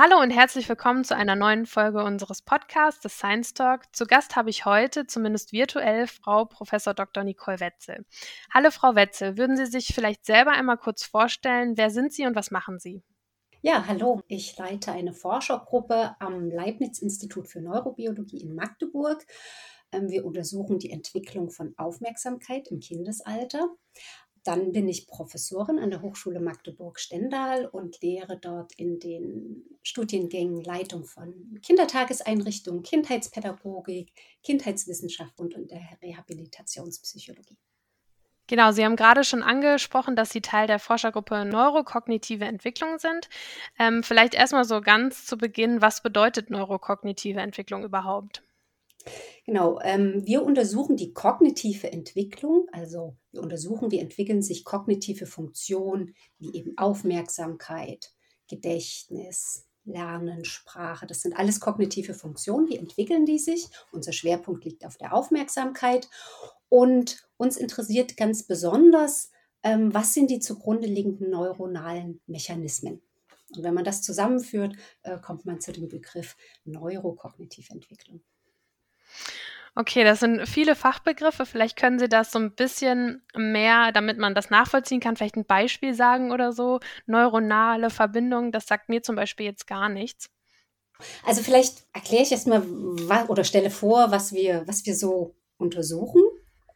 Hallo und herzlich willkommen zu einer neuen Folge unseres Podcasts, des Science Talk. Zu Gast habe ich heute, zumindest virtuell, Frau Prof. Dr. Nicole Wetzel. Hallo Frau Wetzel, würden Sie sich vielleicht selber einmal kurz vorstellen, wer sind Sie und was machen Sie? Ja, hallo. Ich leite eine Forschergruppe am Leibniz-Institut für Neurobiologie in Magdeburg. Ähm, wir untersuchen die Entwicklung von Aufmerksamkeit im Kindesalter. Dann bin ich Professorin an der Hochschule Magdeburg-Stendal und lehre dort in den Studiengängen Leitung von Kindertageseinrichtungen, Kindheitspädagogik, Kindheitswissenschaft und der Rehabilitationspsychologie. Genau, Sie haben gerade schon angesprochen, dass Sie Teil der Forschergruppe Neurokognitive Entwicklung sind. Ähm, vielleicht erstmal so ganz zu Beginn, was bedeutet neurokognitive Entwicklung überhaupt? Genau, ähm, wir untersuchen die kognitive Entwicklung, also wir untersuchen, wie entwickeln sich kognitive Funktionen wie eben Aufmerksamkeit, Gedächtnis, Lernen, Sprache. Das sind alles kognitive Funktionen. Wie entwickeln die sich? Unser Schwerpunkt liegt auf der Aufmerksamkeit. Und uns interessiert ganz besonders, ähm, was sind die zugrunde liegenden neuronalen Mechanismen? Und wenn man das zusammenführt, äh, kommt man zu dem Begriff neurokognitive Entwicklung. Okay, das sind viele Fachbegriffe. Vielleicht können Sie das so ein bisschen mehr, damit man das nachvollziehen kann, vielleicht ein Beispiel sagen oder so. Neuronale Verbindungen, das sagt mir zum Beispiel jetzt gar nichts. Also vielleicht erkläre ich erstmal oder stelle vor, was wir, was wir so untersuchen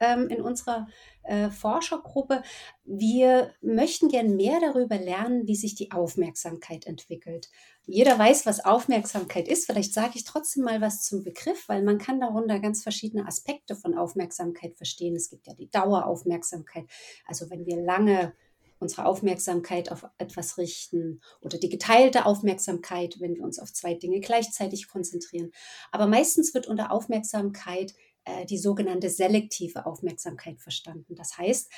ähm, in unserer äh, Forschergruppe. Wir möchten gern mehr darüber lernen, wie sich die Aufmerksamkeit entwickelt. Jeder weiß, was Aufmerksamkeit ist. Vielleicht sage ich trotzdem mal was zum Begriff, weil man kann darunter ganz verschiedene Aspekte von Aufmerksamkeit verstehen. Es gibt ja die Daueraufmerksamkeit. Also wenn wir lange unsere Aufmerksamkeit auf etwas richten oder die geteilte Aufmerksamkeit, wenn wir uns auf zwei Dinge gleichzeitig konzentrieren. Aber meistens wird unter Aufmerksamkeit äh, die sogenannte selektive Aufmerksamkeit verstanden. Das heißt,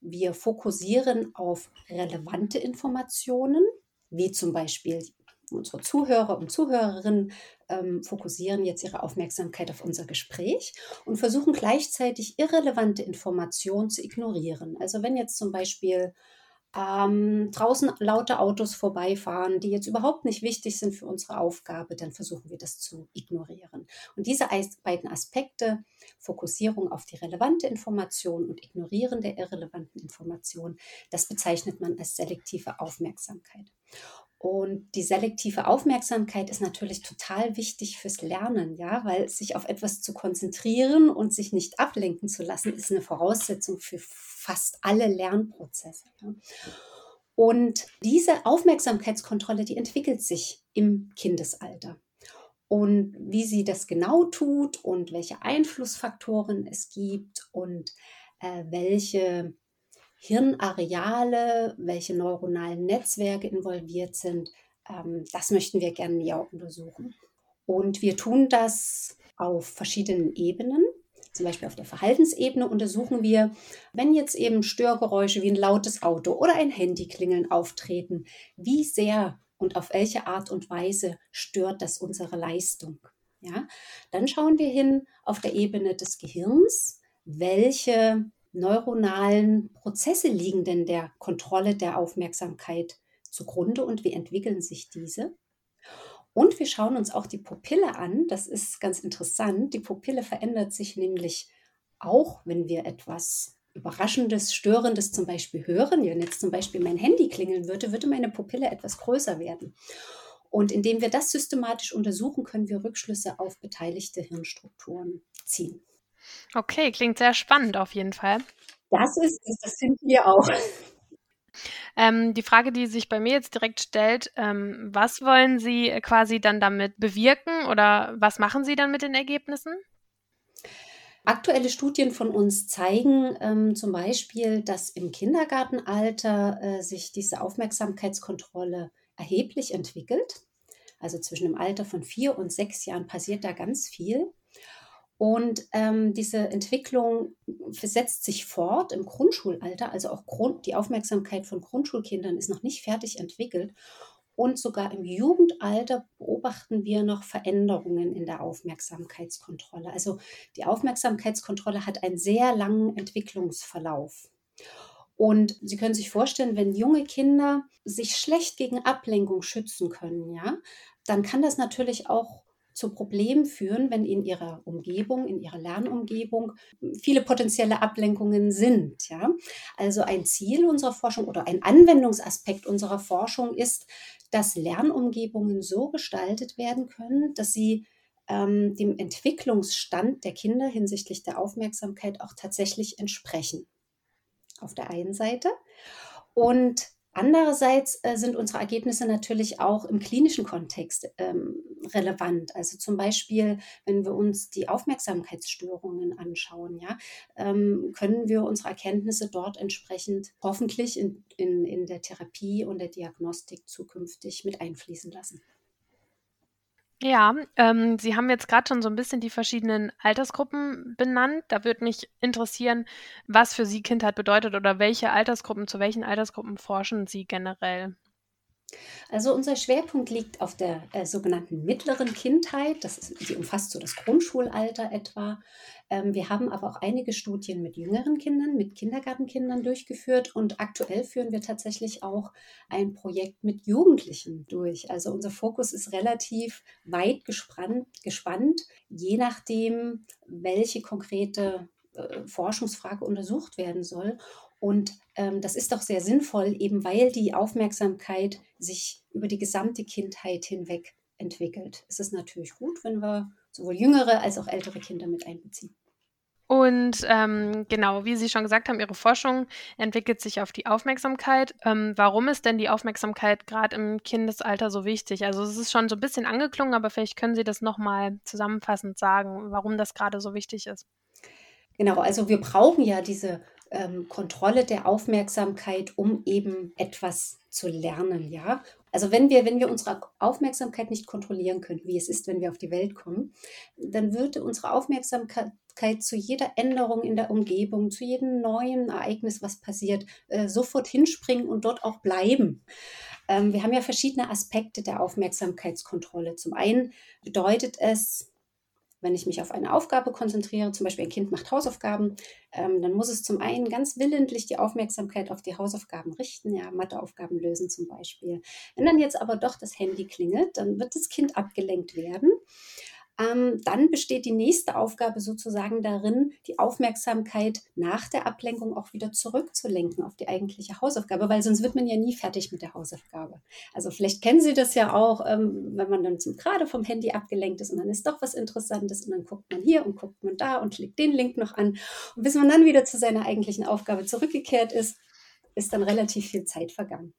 wir fokussieren auf relevante Informationen, wie zum Beispiel unsere Zuhörer und Zuhörerinnen ähm, fokussieren jetzt ihre Aufmerksamkeit auf unser Gespräch und versuchen gleichzeitig irrelevante Informationen zu ignorieren. Also wenn jetzt zum Beispiel ähm, draußen laute Autos vorbeifahren, die jetzt überhaupt nicht wichtig sind für unsere Aufgabe, dann versuchen wir das zu ignorieren. Und diese beiden Aspekte, Fokussierung auf die relevante Information und Ignorieren der irrelevanten Information, das bezeichnet man als selektive Aufmerksamkeit. Und die selektive Aufmerksamkeit ist natürlich total wichtig fürs Lernen, ja, weil sich auf etwas zu konzentrieren und sich nicht ablenken zu lassen, ist eine Voraussetzung für fast alle Lernprozesse. Ja. Und diese Aufmerksamkeitskontrolle, die entwickelt sich im Kindesalter. Und wie sie das genau tut und welche Einflussfaktoren es gibt und äh, welche Hirnareale, welche neuronalen Netzwerke involviert sind. Ähm, das möchten wir gerne näher untersuchen. Und wir tun das auf verschiedenen Ebenen. Zum Beispiel auf der Verhaltensebene untersuchen wir, wenn jetzt eben Störgeräusche wie ein lautes Auto oder ein Handyklingeln auftreten, wie sehr und auf welche Art und Weise stört das unsere Leistung. Ja, dann schauen wir hin auf der Ebene des Gehirns, welche neuronalen Prozesse liegen denn der Kontrolle der Aufmerksamkeit zugrunde und wie entwickeln sich diese? Und wir schauen uns auch die Pupille an. Das ist ganz interessant. Die Pupille verändert sich nämlich auch, wenn wir etwas Überraschendes, Störendes zum Beispiel hören. Wenn jetzt zum Beispiel mein Handy klingeln würde, würde meine Pupille etwas größer werden. Und indem wir das systematisch untersuchen, können wir Rückschlüsse auf beteiligte Hirnstrukturen ziehen. Okay, klingt sehr spannend auf jeden Fall. Das ist es, das sind wir auch. Ähm, die Frage, die sich bei mir jetzt direkt stellt, ähm, was wollen Sie quasi dann damit bewirken oder was machen Sie dann mit den Ergebnissen? Aktuelle Studien von uns zeigen ähm, zum Beispiel, dass im Kindergartenalter äh, sich diese Aufmerksamkeitskontrolle erheblich entwickelt. Also zwischen dem Alter von vier und sechs Jahren passiert da ganz viel. Und ähm, diese Entwicklung setzt sich fort im Grundschulalter, also auch Grund, die Aufmerksamkeit von Grundschulkindern ist noch nicht fertig entwickelt. Und sogar im Jugendalter beobachten wir noch Veränderungen in der Aufmerksamkeitskontrolle. Also die Aufmerksamkeitskontrolle hat einen sehr langen Entwicklungsverlauf. Und Sie können sich vorstellen, wenn junge Kinder sich schlecht gegen Ablenkung schützen können, ja, dann kann das natürlich auch zu Problemen führen, wenn in ihrer Umgebung, in ihrer Lernumgebung viele potenzielle Ablenkungen sind. Ja? Also ein Ziel unserer Forschung oder ein Anwendungsaspekt unserer Forschung ist, dass Lernumgebungen so gestaltet werden können, dass sie ähm, dem Entwicklungsstand der Kinder hinsichtlich der Aufmerksamkeit auch tatsächlich entsprechen. Auf der einen Seite. Und Andererseits äh, sind unsere Ergebnisse natürlich auch im klinischen Kontext ähm, relevant. Also zum Beispiel, wenn wir uns die Aufmerksamkeitsstörungen anschauen, ja, ähm, können wir unsere Erkenntnisse dort entsprechend hoffentlich in, in, in der Therapie und der Diagnostik zukünftig mit einfließen lassen. Ja, ähm, Sie haben jetzt gerade schon so ein bisschen die verschiedenen Altersgruppen benannt. Da würde mich interessieren, was für Sie Kindheit bedeutet oder welche Altersgruppen, zu welchen Altersgruppen forschen Sie generell? Also unser Schwerpunkt liegt auf der äh, sogenannten mittleren Kindheit. Das ist, die umfasst so das Grundschulalter etwa. Ähm, wir haben aber auch einige Studien mit jüngeren Kindern, mit Kindergartenkindern durchgeführt und aktuell führen wir tatsächlich auch ein Projekt mit Jugendlichen durch. Also unser Fokus ist relativ weit gespannt, gespannt je nachdem, welche konkrete äh, Forschungsfrage untersucht werden soll. Und das ist doch sehr sinnvoll, eben weil die Aufmerksamkeit sich über die gesamte Kindheit hinweg entwickelt. Es ist natürlich gut, wenn wir sowohl jüngere als auch ältere Kinder mit einbeziehen. Und ähm, genau, wie Sie schon gesagt haben, Ihre Forschung entwickelt sich auf die Aufmerksamkeit. Ähm, warum ist denn die Aufmerksamkeit gerade im Kindesalter so wichtig? Also es ist schon so ein bisschen angeklungen, aber vielleicht können Sie das nochmal zusammenfassend sagen, warum das gerade so wichtig ist. Genau, also wir brauchen ja diese ähm, Kontrolle der Aufmerksamkeit, um eben etwas zu lernen, ja. Also wenn wir, wenn wir unsere Aufmerksamkeit nicht kontrollieren können, wie es ist, wenn wir auf die Welt kommen, dann würde unsere Aufmerksamkeit zu jeder Änderung in der Umgebung, zu jedem neuen Ereignis, was passiert, äh, sofort hinspringen und dort auch bleiben. Ähm, wir haben ja verschiedene Aspekte der Aufmerksamkeitskontrolle. Zum einen bedeutet es, wenn ich mich auf eine Aufgabe konzentriere, zum Beispiel ein Kind macht Hausaufgaben, ähm, dann muss es zum einen ganz willentlich die Aufmerksamkeit auf die Hausaufgaben richten, ja, Matheaufgaben lösen zum Beispiel. Wenn dann jetzt aber doch das Handy klingelt, dann wird das Kind abgelenkt werden ähm, dann besteht die nächste Aufgabe sozusagen darin, die Aufmerksamkeit nach der Ablenkung auch wieder zurückzulenken auf die eigentliche Hausaufgabe, weil sonst wird man ja nie fertig mit der Hausaufgabe. Also vielleicht kennen Sie das ja auch, ähm, wenn man dann zum, gerade vom Handy abgelenkt ist und dann ist doch was Interessantes und dann guckt man hier und guckt man da und klickt den Link noch an. Und bis man dann wieder zu seiner eigentlichen Aufgabe zurückgekehrt ist, ist dann relativ viel Zeit vergangen.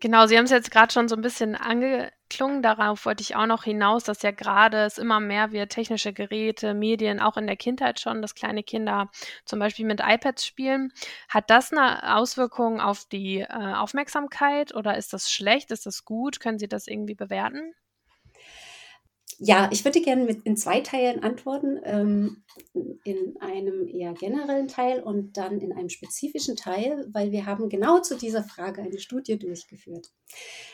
Genau, Sie haben es jetzt gerade schon so ein bisschen angeklungen. Darauf wollte ich auch noch hinaus, dass ja gerade es immer mehr wird, technische Geräte, Medien, auch in der Kindheit schon, dass kleine Kinder zum Beispiel mit iPads spielen. Hat das eine Auswirkung auf die äh, Aufmerksamkeit oder ist das schlecht? Ist das gut? Können Sie das irgendwie bewerten? Ja, ich würde gerne mit in zwei Teilen antworten. Ähm, in einem eher generellen Teil und dann in einem spezifischen Teil, weil wir haben genau zu dieser Frage eine Studie durchgeführt.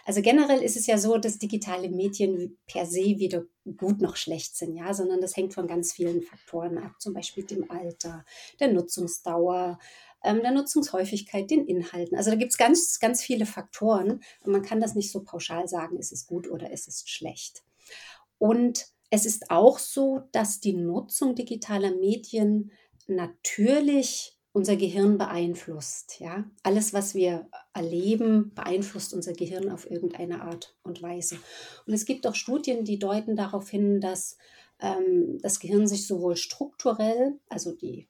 Also generell ist es ja so, dass digitale Medien per se weder gut noch schlecht sind, ja, sondern das hängt von ganz vielen Faktoren ab, zum Beispiel dem Alter, der Nutzungsdauer, ähm, der Nutzungshäufigkeit, den Inhalten. Also da gibt es ganz, ganz viele Faktoren und man kann das nicht so pauschal sagen, ist es gut oder ist es schlecht. Und es ist auch so, dass die Nutzung digitaler Medien natürlich unser Gehirn beeinflusst. Ja? Alles, was wir erleben, beeinflusst unser Gehirn auf irgendeine Art und Weise. Und es gibt auch Studien, die deuten darauf hin, dass ähm, das Gehirn sich sowohl strukturell, also die,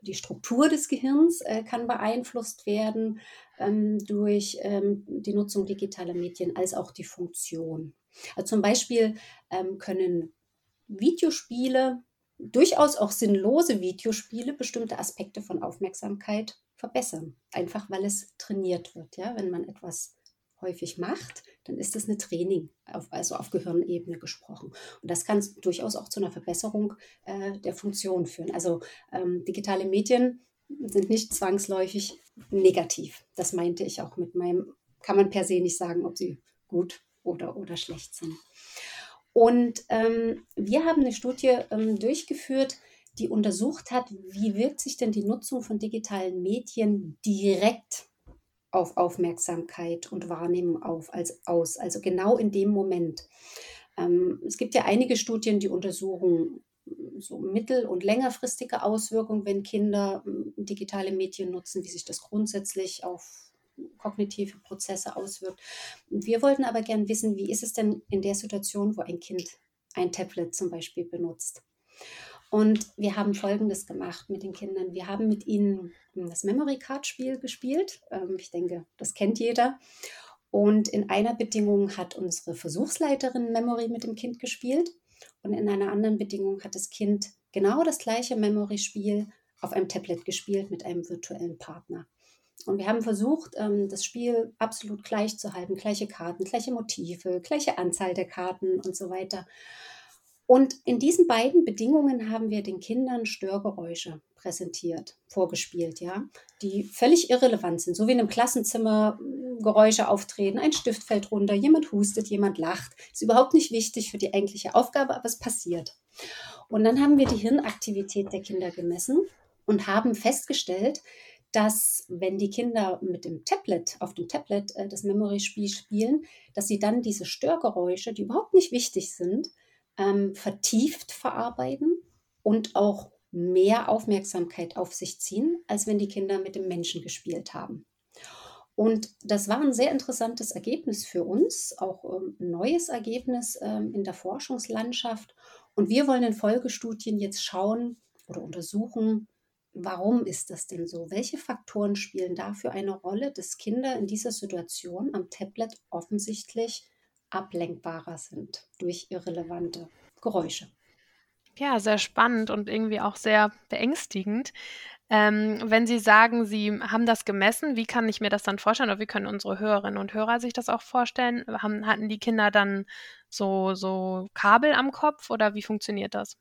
die Struktur des Gehirns äh, kann beeinflusst werden ähm, durch ähm, die Nutzung digitaler Medien, als auch die Funktion. Also zum Beispiel ähm, können Videospiele, durchaus auch sinnlose Videospiele, bestimmte Aspekte von Aufmerksamkeit verbessern. Einfach weil es trainiert wird. Ja? Wenn man etwas häufig macht, dann ist das eine Training, auf, also auf Gehirnebene gesprochen. Und das kann durchaus auch zu einer Verbesserung äh, der Funktion führen. Also ähm, digitale Medien sind nicht zwangsläufig negativ. Das meinte ich auch mit meinem, kann man per se nicht sagen, ob sie gut oder, oder schlecht sind. Und ähm, wir haben eine Studie ähm, durchgeführt, die untersucht hat, wie wirkt sich denn die Nutzung von digitalen Medien direkt auf Aufmerksamkeit und Wahrnehmung auf, als, aus, also genau in dem Moment. Ähm, es gibt ja einige Studien, die untersuchen so mittel- und längerfristige Auswirkungen, wenn Kinder ähm, digitale Medien nutzen, wie sich das grundsätzlich auf kognitive Prozesse auswirkt. Wir wollten aber gern wissen, wie ist es denn in der Situation, wo ein Kind ein Tablet zum Beispiel benutzt. Und wir haben Folgendes gemacht mit den Kindern. Wir haben mit ihnen das Memory Card Spiel gespielt. Ähm, ich denke, das kennt jeder. Und in einer Bedingung hat unsere Versuchsleiterin Memory mit dem Kind gespielt. Und in einer anderen Bedingung hat das Kind genau das gleiche Memory-Spiel auf einem Tablet gespielt mit einem virtuellen Partner. Und wir haben versucht, ähm, das Spiel absolut gleich zu halten, gleiche Karten, gleiche Motive, gleiche Anzahl der Karten und so weiter. Und in diesen beiden Bedingungen haben wir den Kindern Störgeräusche präsentiert, vorgespielt, ja, die völlig irrelevant sind. So wie in einem Klassenzimmer hm, Geräusche auftreten, ein Stift fällt runter, jemand hustet, jemand lacht. Ist überhaupt nicht wichtig für die eigentliche Aufgabe, aber es passiert. Und dann haben wir die Hirnaktivität der Kinder gemessen und haben festgestellt, dass wenn die Kinder mit dem Tablet, auf dem Tablet äh, das Memory-Spiel spielen, dass sie dann diese Störgeräusche, die überhaupt nicht wichtig sind, ähm, vertieft verarbeiten und auch mehr Aufmerksamkeit auf sich ziehen, als wenn die Kinder mit dem Menschen gespielt haben. Und das war ein sehr interessantes Ergebnis für uns, auch ähm, ein neues Ergebnis ähm, in der Forschungslandschaft. Und wir wollen in Folgestudien jetzt schauen oder untersuchen, warum ist das denn so? Welche Faktoren spielen dafür eine Rolle, dass Kinder in dieser Situation am Tablet offensichtlich ablenkbarer sind durch irrelevante Geräusche. Ja, sehr spannend und irgendwie auch sehr beängstigend. Ähm, wenn Sie sagen, Sie haben das gemessen, wie kann ich mir das dann vorstellen oder wie können unsere Hörerinnen und Hörer sich das auch vorstellen? Haben, hatten die Kinder dann so, so Kabel am Kopf oder wie funktioniert das?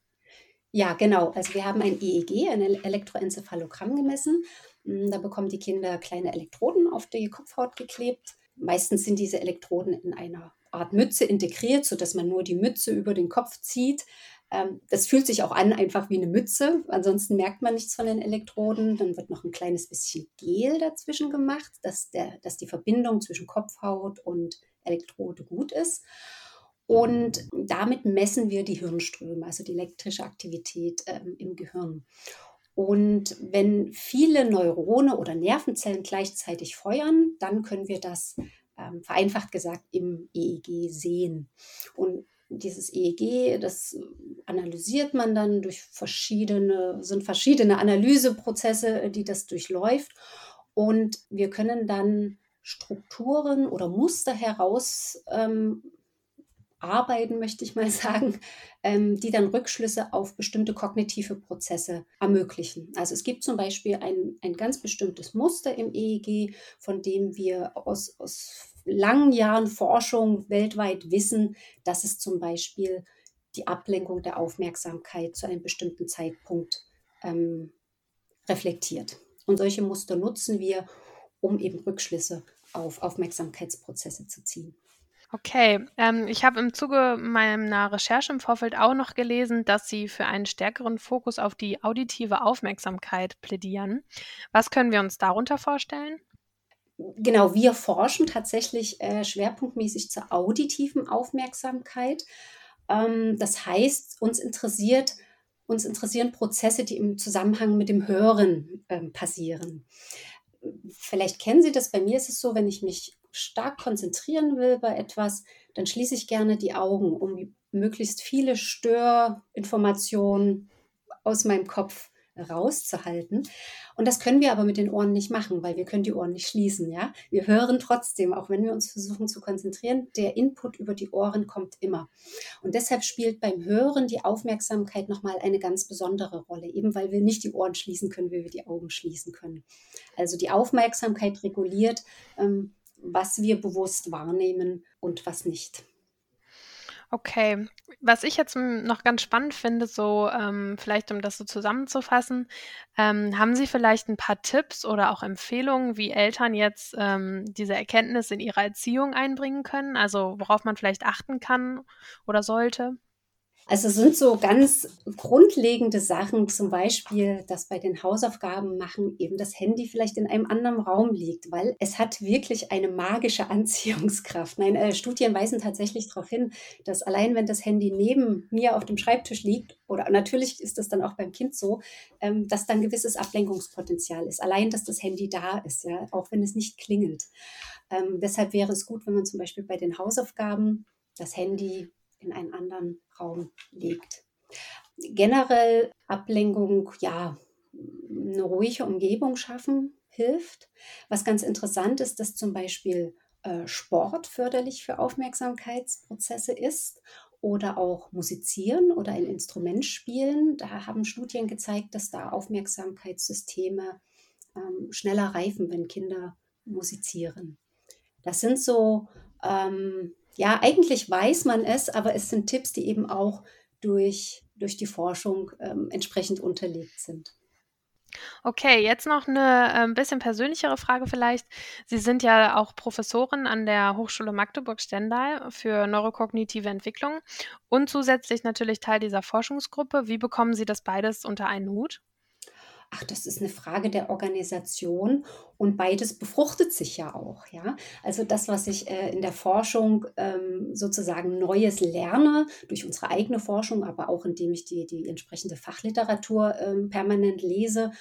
Ja, genau. Also wir haben ein EEG, ein Elektroenzephalogramm gemessen. Hm, da bekommen die Kinder kleine Elektroden auf die Kopfhaut geklebt. Meistens sind diese Elektroden in einer Art Mütze integriert, sodass man nur die Mütze über den Kopf zieht. Ähm, das fühlt sich auch an einfach wie eine Mütze. Ansonsten merkt man nichts von den Elektroden. Dann wird noch ein kleines bisschen Gel dazwischen gemacht, dass, der, dass die Verbindung zwischen Kopfhaut und Elektrode gut ist. Und damit messen wir die Hirnströme, also die elektrische Aktivität ähm, im Gehirn. Und wenn viele Neurone oder Nervenzellen gleichzeitig feuern, dann können wir das ähm, vereinfacht gesagt im EEG sehen. Und dieses EEG, das analysiert man dann durch verschiedene, sind verschiedene Analyseprozesse, die das durchläuft. Und wir können dann Strukturen oder Muster heraus ähm, arbeiten, möchte ich mal sagen, ähm, die dann Rückschlüsse auf bestimmte kognitive Prozesse ermöglichen. Also es gibt zum Beispiel ein, ein ganz bestimmtes Muster im EEG, von dem wir aus, aus langen Jahren Forschung weltweit wissen, dass es zum Beispiel die Ablenkung der Aufmerksamkeit zu einem bestimmten Zeitpunkt ähm, reflektiert. Und solche Muster nutzen wir, um eben Rückschlüsse auf Aufmerksamkeitsprozesse zu ziehen. Okay, ähm, ich habe im Zuge meiner Recherche im Vorfeld auch noch gelesen, dass Sie für einen stärkeren Fokus auf die auditive Aufmerksamkeit plädieren. Was können wir uns darunter vorstellen? Genau, wir forschen tatsächlich äh, schwerpunktmäßig zur auditiven Aufmerksamkeit. Ähm, das heißt, uns interessiert, uns interessieren Prozesse, die im Zusammenhang mit dem Hören ähm, passieren. Vielleicht kennen Sie das. Bei mir ist es so, wenn ich mich stark konzentrieren will bei etwas, dann schließe ich gerne die Augen, um möglichst viele Störinformationen aus meinem Kopf rauszuhalten. Und das können wir aber mit den Ohren nicht machen, weil wir können die Ohren nicht schließen, ja. Wir hören trotzdem, auch wenn wir uns versuchen zu konzentrieren, der Input über die Ohren kommt immer. Und deshalb spielt beim Hören die Aufmerksamkeit nochmal eine ganz besondere Rolle, eben weil wir nicht die Ohren schließen können, wie wir die Augen schließen können. Also die Aufmerksamkeit reguliert, ähm, was wir bewusst wahrnehmen und was nicht. Okay. Was ich jetzt noch ganz spannend finde, so ähm, vielleicht um das so zusammenzufassen, ähm, haben Sie vielleicht ein paar Tipps oder auch Empfehlungen, wie Eltern jetzt ähm, diese Erkenntnis in ihre Erziehung einbringen können? Also worauf man vielleicht achten kann oder sollte? Also sind so ganz grundlegende Sachen, zum Beispiel, dass bei den Hausaufgaben machen eben das Handy vielleicht in einem anderen Raum liegt, weil es hat wirklich eine magische Anziehungskraft. Nein, äh, Studien weisen tatsächlich darauf hin, dass allein wenn das Handy neben mir auf dem Schreibtisch liegt, oder natürlich ist das dann auch beim Kind so, ähm, dass dann gewisses Ablenkungspotenzial ist. Allein, dass das Handy da ist, ja, auch wenn es nicht klingelt. Ähm, deshalb wäre es gut, wenn man zum Beispiel bei den Hausaufgaben das Handy in einen anderen Raum legt. Generell Ablenkung, ja, eine ruhige Umgebung schaffen hilft. Was ganz interessant ist, dass zum Beispiel äh, Sport förderlich für Aufmerksamkeitsprozesse ist oder auch musizieren oder ein Instrument spielen. Da haben Studien gezeigt, dass da Aufmerksamkeitssysteme ähm, schneller reifen, wenn Kinder musizieren. Das sind so ähm, ja, eigentlich weiß man es, aber es sind Tipps, die eben auch durch, durch die Forschung ähm, entsprechend unterlegt sind. Okay, jetzt noch eine ein ähm, bisschen persönlichere Frage vielleicht. Sie sind ja auch Professorin an der Hochschule Magdeburg-Stendal für neurokognitive Entwicklung und zusätzlich natürlich Teil dieser Forschungsgruppe. Wie bekommen Sie das beides unter einen Hut? Ach, das ist eine Frage der Organisation und beides befruchtet sich ja auch, ja. Also das, was ich äh, in der Forschung ähm, sozusagen Neues lerne, durch unsere eigene Forschung, aber auch indem ich die, die entsprechende Fachliteratur ähm, permanent lese,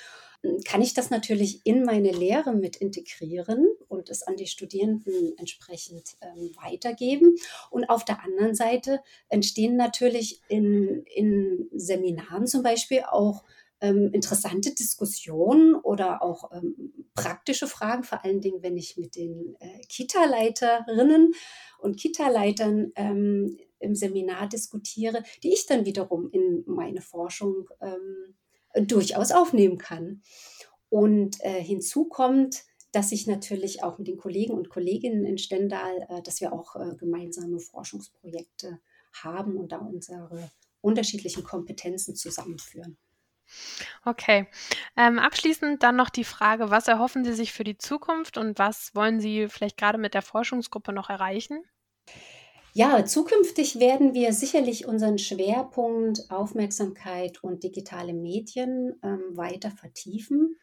hm, kann ich das natürlich in meine Lehre mit integrieren und es an die Studierenden entsprechend ähm, weitergeben. Und auf der anderen Seite entstehen natürlich in, in Seminaren zum Beispiel auch ähm, interessante Diskussionen oder auch ähm, praktische Fragen, vor allen Dingen, wenn ich mit den äh, Kita-Leiterinnen und Kita-Leitern ähm, im Seminar diskutiere, die ich dann wiederum in meine Forschung ähm, durchaus aufnehmen kann. Und äh, hinzu kommt, dass ich natürlich auch mit den Kollegen und Kolleginnen in Stendal, äh, dass wir auch äh, gemeinsame Forschungsprojekte haben und da unsere unterschiedlichen Kompetenzen zusammenführen. Okay. Ähm, abschließend dann noch die Frage, was erhoffen Sie sich für die Zukunft und was wollen Sie vielleicht gerade mit der Forschungsgruppe noch erreichen? Ja, zukünftig werden wir sicherlich unseren Schwerpunkt Aufmerksamkeit und digitale Medien ähm, weiter vertiefen,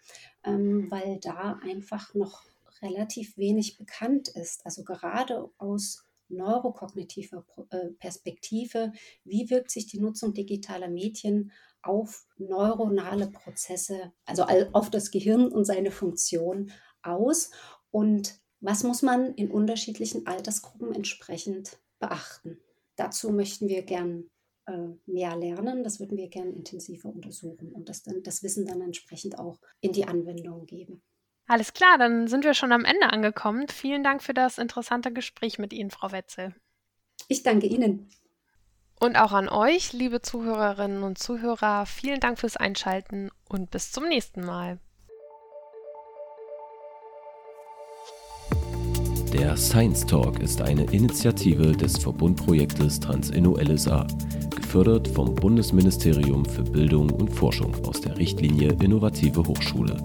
ähm, weil da einfach noch relativ wenig bekannt ist. Also gerade aus neurokognitiver äh, Perspektive, wie wirkt sich die Nutzung digitaler Medien auf neuronale Prozesse, also auf das Gehirn und seine Funktion aus und was muss man in unterschiedlichen Altersgruppen entsprechend beachten. Dazu möchten wir gern äh, mehr lernen, das würden wir gern intensiver untersuchen und das, dann, das Wissen dann entsprechend auch in die Anwendung geben. Alles klar, dann sind wir schon am Ende angekommen. Vielen Dank für das interessante Gespräch mit Ihnen, Frau Wetzel. Ich danke Ihnen. Und auch an euch, liebe Zuhörerinnen und Zuhörer, vielen Dank fürs Einschalten und bis zum nächsten Mal. Der Science Talk ist eine Initiative des Verbundprojektes Transinno LSA, gefördert vom Bundesministerium für Bildung und Forschung aus der Richtlinie Innovative Hochschule.